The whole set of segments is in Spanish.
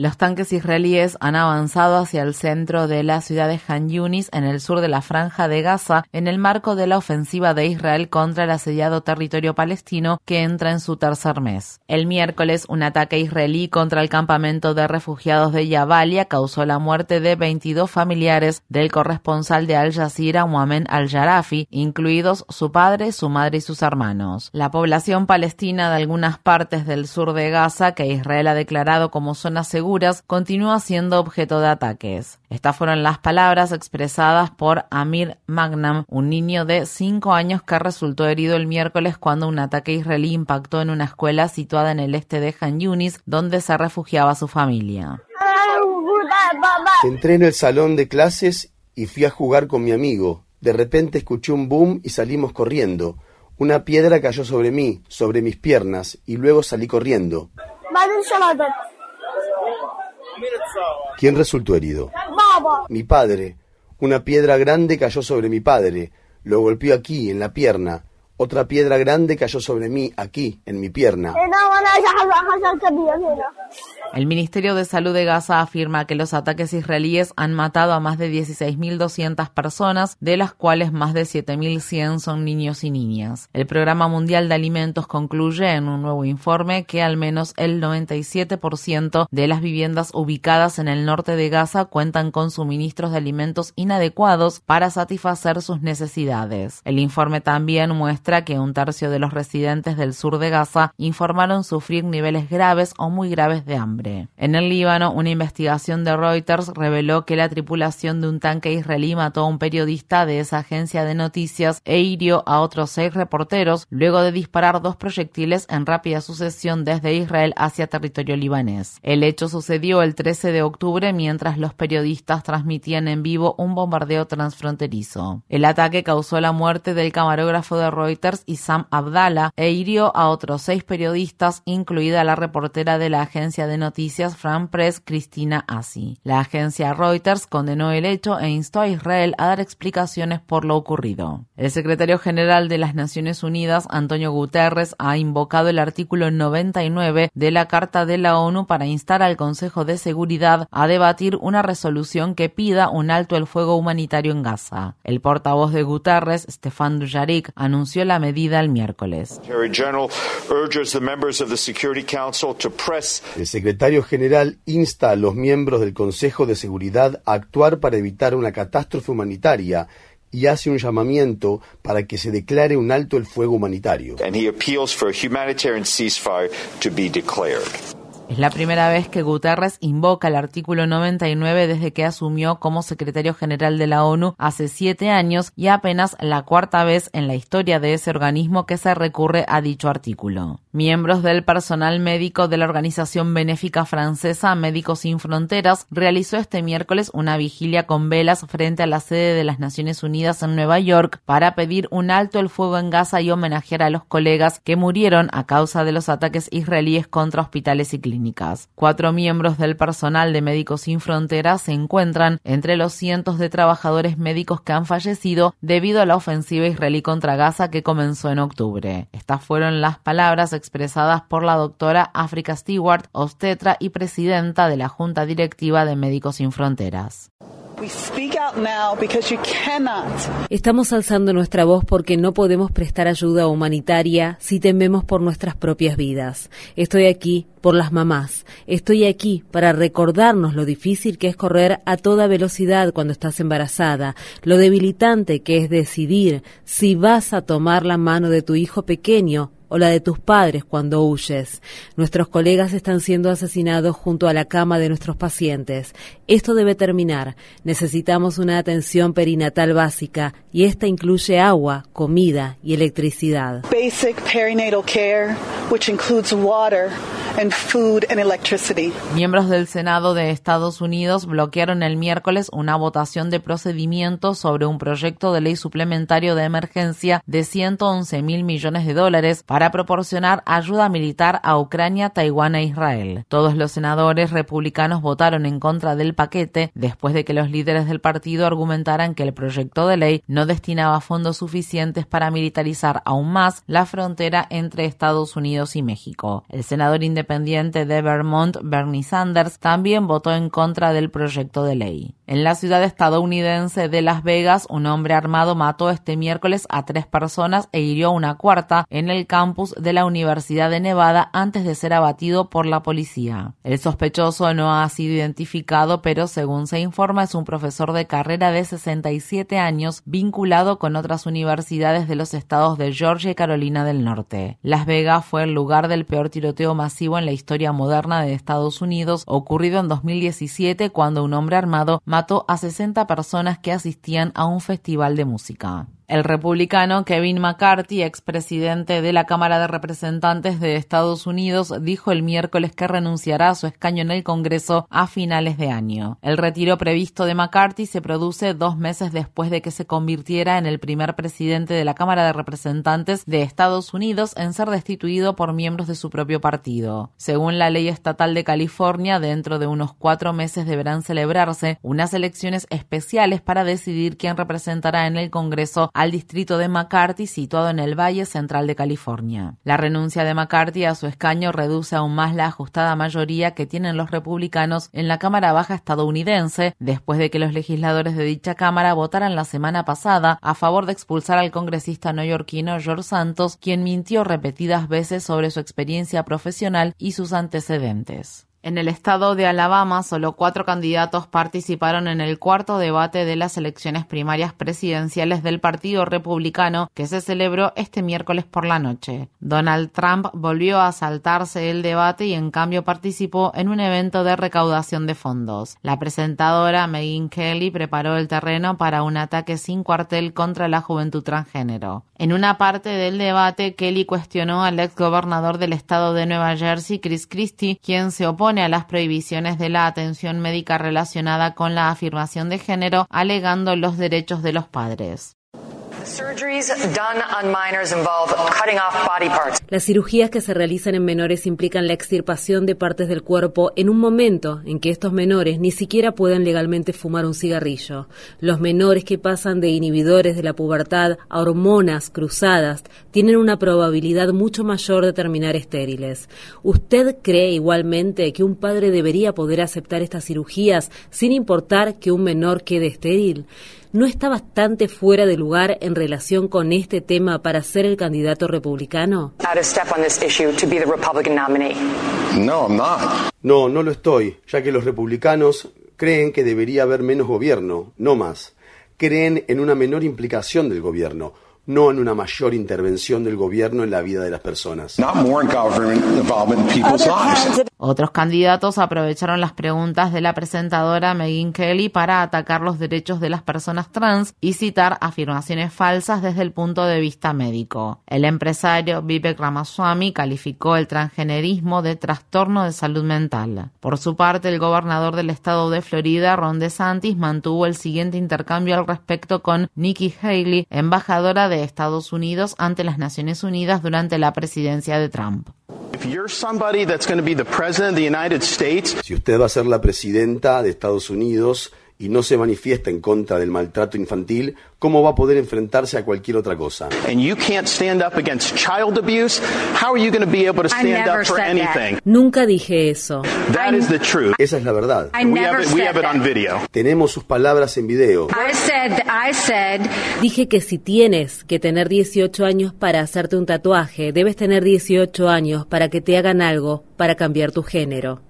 Los tanques israelíes han avanzado hacia el centro de la ciudad de Han Yunis, en el sur de la franja de Gaza, en el marco de la ofensiva de Israel contra el asediado territorio palestino que entra en su tercer mes. El miércoles, un ataque israelí contra el campamento de refugiados de Yabalia causó la muerte de 22 familiares del corresponsal de Al Jazeera, Mohamed Al-Jarafi, incluidos su padre, su madre y sus hermanos. La población palestina de algunas partes del sur de Gaza, que Israel ha declarado como zona segura, continúa siendo objeto de ataques. Estas fueron las palabras expresadas por Amir Magnam, un niño de 5 años que resultó herido el miércoles cuando un ataque israelí impactó en una escuela situada en el este de Han Yunis, donde se refugiaba su familia. Entré en el salón de clases y fui a jugar con mi amigo. De repente escuché un boom y salimos corriendo. Una piedra cayó sobre mí, sobre mis piernas, y luego salí corriendo. ¿Quién resultó herido? Mi padre. Una piedra grande cayó sobre mi padre. Lo golpeó aquí, en la pierna. Otra piedra grande cayó sobre mí, aquí, en mi pierna. El Ministerio de Salud de Gaza afirma que los ataques israelíes han matado a más de 16.200 personas, de las cuales más de 7.100 son niños y niñas. El Programa Mundial de Alimentos concluye en un nuevo informe que al menos el 97% de las viviendas ubicadas en el norte de Gaza cuentan con suministros de alimentos inadecuados para satisfacer sus necesidades. El informe también muestra que un tercio de los residentes del sur de Gaza informaron sufrir niveles graves o muy graves de hambre. En el Líbano, una investigación de Reuters reveló que la tripulación de un tanque israelí mató a un periodista de esa agencia de noticias e hirió a otros seis reporteros luego de disparar dos proyectiles en rápida sucesión desde Israel hacia territorio libanés. El hecho sucedió el 13 de octubre mientras los periodistas transmitían en vivo un bombardeo transfronterizo. El ataque causó la muerte del camarógrafo de Reuters Sam Abdallah e hirió a otros seis periodistas, incluida la reportera de la agencia de noticias Fran Press, Cristina Asi. La agencia Reuters condenó el hecho e instó a Israel a dar explicaciones por lo ocurrido. El secretario general de las Naciones Unidas, Antonio Guterres, ha invocado el artículo 99 de la Carta de la ONU para instar al Consejo de Seguridad a debatir una resolución que pida un alto el fuego humanitario en Gaza. El portavoz de Guterres, Stefan Dujarric, anunció la medida el miércoles. El secretario general insta a los miembros del Consejo de Seguridad a actuar para evitar una catástrofe humanitaria y hace un llamamiento para que se declare un alto el fuego humanitario. Es la primera vez que Guterres invoca el artículo 99 desde que asumió como secretario general de la ONU hace siete años y apenas la cuarta vez en la historia de ese organismo que se recurre a dicho artículo. Miembros del personal médico de la organización benéfica francesa Médicos Sin Fronteras realizó este miércoles una vigilia con velas frente a la sede de las Naciones Unidas en Nueva York para pedir un alto el fuego en Gaza y homenajear a los colegas que murieron a causa de los ataques israelíes contra hospitales y clínicas. Cuatro miembros del personal de Médicos Sin Fronteras se encuentran entre los cientos de trabajadores médicos que han fallecido debido a la ofensiva israelí contra Gaza que comenzó en octubre. Estas fueron las palabras expresadas por la doctora Africa Stewart, obstetra y presidenta de la Junta Directiva de Médicos Sin Fronteras. Estamos alzando nuestra voz porque no podemos prestar ayuda humanitaria si tememos por nuestras propias vidas. Estoy aquí por las mamás. Estoy aquí para recordarnos lo difícil que es correr a toda velocidad cuando estás embarazada, lo debilitante que es decidir si vas a tomar la mano de tu hijo pequeño o la de tus padres cuando huyes. Nuestros colegas están siendo asesinados junto a la cama de nuestros pacientes. Esto debe terminar. Necesitamos una atención perinatal básica y esta incluye agua, comida y electricidad. Basic perinatal care, which includes water Miembros del Senado de Estados Unidos bloquearon el miércoles una votación de procedimiento sobre un proyecto de ley suplementario de emergencia de 111 mil millones de dólares para proporcionar ayuda militar a Ucrania, Taiwán e Israel. Todos los senadores republicanos votaron en contra del paquete después de que los líderes del partido argumentaran que el proyecto de ley no destinaba fondos suficientes para militarizar aún más la frontera entre Estados Unidos y México. El senador independiente de Vermont, Bernie Sanders, también votó en contra del proyecto de ley. En la ciudad estadounidense de Las Vegas, un hombre armado mató este miércoles a tres personas e hirió a una cuarta en el campus de la Universidad de Nevada antes de ser abatido por la policía. El sospechoso no ha sido identificado, pero según se informa es un profesor de carrera de 67 años vinculado con otras universidades de los estados de Georgia y Carolina del Norte. Las Vegas fue el lugar del peor tiroteo masivo en la historia moderna de Estados Unidos, ocurrido en 2017 cuando un hombre armado mató a 60 personas que asistían a un festival de música. El republicano Kevin McCarthy, expresidente de la Cámara de Representantes de Estados Unidos, dijo el miércoles que renunciará a su escaño en el Congreso a finales de año. El retiro previsto de McCarthy se produce dos meses después de que se convirtiera en el primer presidente de la Cámara de Representantes de Estados Unidos en ser destituido por miembros de su propio partido. Según la ley estatal de California, dentro de unos cuatro meses deberán celebrarse unas elecciones especiales para decidir quién representará en el Congreso al distrito de McCarthy situado en el Valle Central de California. La renuncia de McCarthy a su escaño reduce aún más la ajustada mayoría que tienen los republicanos en la Cámara Baja estadounidense después de que los legisladores de dicha Cámara votaran la semana pasada a favor de expulsar al congresista neoyorquino George Santos, quien mintió repetidas veces sobre su experiencia profesional y sus antecedentes. En el estado de Alabama, solo cuatro candidatos participaron en el cuarto debate de las elecciones primarias presidenciales del Partido Republicano que se celebró este miércoles por la noche. Donald Trump volvió a saltarse el debate y en cambio participó en un evento de recaudación de fondos. La presentadora Megyn Kelly preparó el terreno para un ataque sin cuartel contra la juventud transgénero. En una parte del debate, Kelly cuestionó al ex gobernador del estado de Nueva Jersey, Chris Christie, quien se opone a las prohibiciones de la atención médica relacionada con la afirmación de género, alegando los derechos de los padres. Las cirugías que se realizan en menores implican la extirpación de partes del cuerpo en un momento en que estos menores ni siquiera pueden legalmente fumar un cigarrillo. Los menores que pasan de inhibidores de la pubertad a hormonas cruzadas tienen una probabilidad mucho mayor de terminar estériles. ¿Usted cree igualmente que un padre debería poder aceptar estas cirugías sin importar que un menor quede estéril? ¿No está bastante fuera de lugar en relación con este tema para ser el candidato republicano? No, no, no lo estoy, ya que los republicanos creen que debería haber menos gobierno, no más. Creen en una menor implicación del gobierno no en una mayor intervención del gobierno en la vida de las personas. Otros candidatos aprovecharon las preguntas de la presentadora Megyn Kelly para atacar los derechos de las personas trans y citar afirmaciones falsas desde el punto de vista médico. El empresario Vivek Ramaswamy calificó el transgenerismo de trastorno de salud mental. Por su parte, el gobernador del estado de Florida, Ron DeSantis, mantuvo el siguiente intercambio al respecto con Nikki Haley, embajadora de Estados Unidos ante las Naciones Unidas durante la presidencia de Trump. Si usted va a ser la presidenta de Estados Unidos y no se manifiesta en contra del maltrato infantil, ¿cómo va a poder enfrentarse a cualquier otra cosa? Nunca dije eso. Esa es la verdad. Tenemos sus palabras en video. Dije que si tienes que tener 18 años para hacerte un tatuaje, debes tener 18 años para que te hagan algo para cambiar tu género.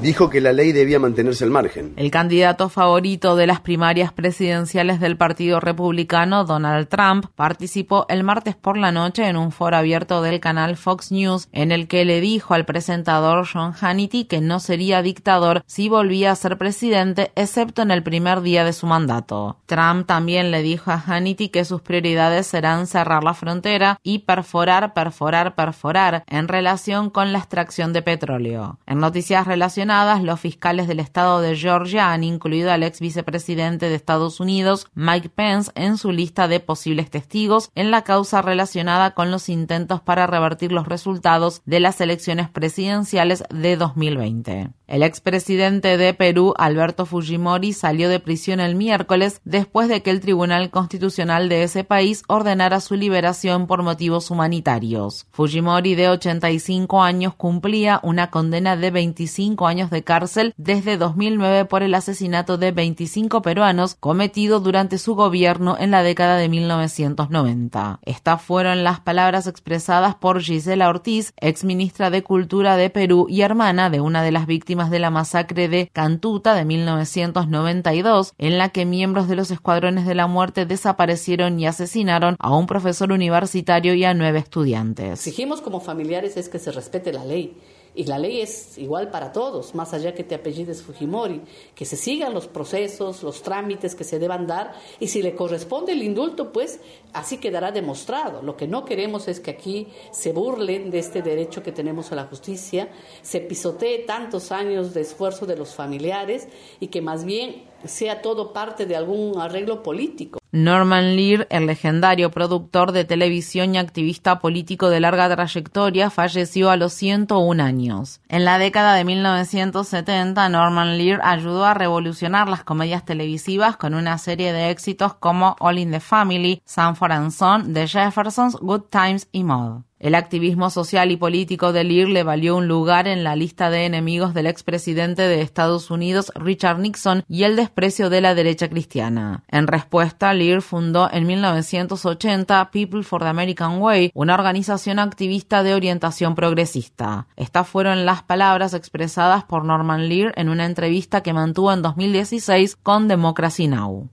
Dijo que la ley debía mantenerse al margen. El candidato favorito de las primarias presidenciales del Partido Republicano, Donald Trump, participó el martes por la noche en un foro abierto del canal Fox News en el que le dijo al presentador John Hannity que no sería dictador si volvía a ser presidente, excepto en el primer día de su mandato. Trump también le dijo a Hannity que sus prioridades serán cerrar la frontera y perforar, perforar, perforar en relación con la extracción de petróleo. En noticias relacionadas, los fiscales del estado de Georgia han incluido al ex vicepresidente de Estados Unidos, Mike Pence, en su lista de posibles testigos en la causa relacionada con los intentos para revertir los resultados de las elecciones presidenciales de 2020. El expresidente de Perú, Alberto Fujimori, salió de prisión el miércoles después de que el Tribunal Constitucional de ese país ordenara su liberación por motivos humanitarios. Fujimori, de 85 años, cumplía una condena de 25 años de cárcel desde 2009 por el asesinato de 25 peruanos cometido durante su gobierno en la década de 1990. Estas fueron las palabras expresadas por Gisela Ortiz, ex ministra de Cultura de Perú y hermana de una de las víctimas de la masacre de Cantuta de 1992, en la que miembros de los escuadrones de la muerte desaparecieron y asesinaron a un profesor universitario y a nueve estudiantes. Exigimos como familiares es que se respete la ley y la ley es igual para todos, más allá que te apellides Fujimori, que se sigan los procesos, los trámites que se deban dar y si le corresponde el indulto, pues así quedará demostrado. Lo que no queremos es que aquí se burlen de este derecho que tenemos a la justicia, se pisotee tantos años de esfuerzo de los familiares y que más bien sea todo parte de algún arreglo político. Norman Lear, el legendario productor de televisión y activista político de larga trayectoria, falleció a los 101 años. En la década de 1970, Norman Lear ayudó a revolucionar las comedias televisivas con una serie de éxitos como All in the Family, Sanford and Son, The Jeffersons, Good Times y Maud. El activismo social y político de Lear le valió un lugar en la lista de enemigos del expresidente de Estados Unidos Richard Nixon y el desprecio de la derecha cristiana. En respuesta, Lear fundó en 1980 People for the American Way, una organización activista de orientación progresista. Estas fueron las palabras expresadas por Norman Lear en una entrevista que mantuvo en 2016 con Democracy Now!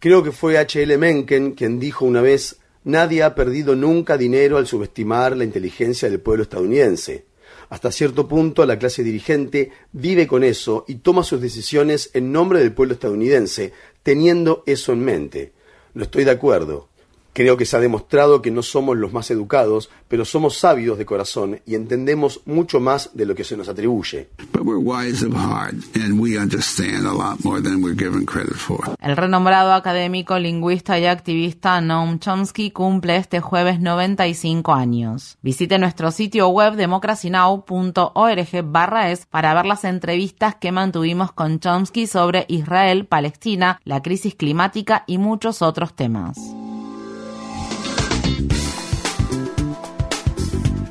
Creo que fue H.L. Mencken quien dijo una vez, nadie ha perdido nunca dinero al subestimar la inteligencia del pueblo estadounidense. Hasta cierto punto la clase dirigente vive con eso y toma sus decisiones en nombre del pueblo estadounidense, teniendo eso en mente. No estoy de acuerdo. Creo que se ha demostrado que no somos los más educados, pero somos sabios de corazón y entendemos mucho más de lo que se nos atribuye. El renombrado académico, lingüista y activista Noam Chomsky cumple este jueves 95 años. Visite nuestro sitio web democracynow.org/es para ver las entrevistas que mantuvimos con Chomsky sobre Israel, Palestina, la crisis climática y muchos otros temas.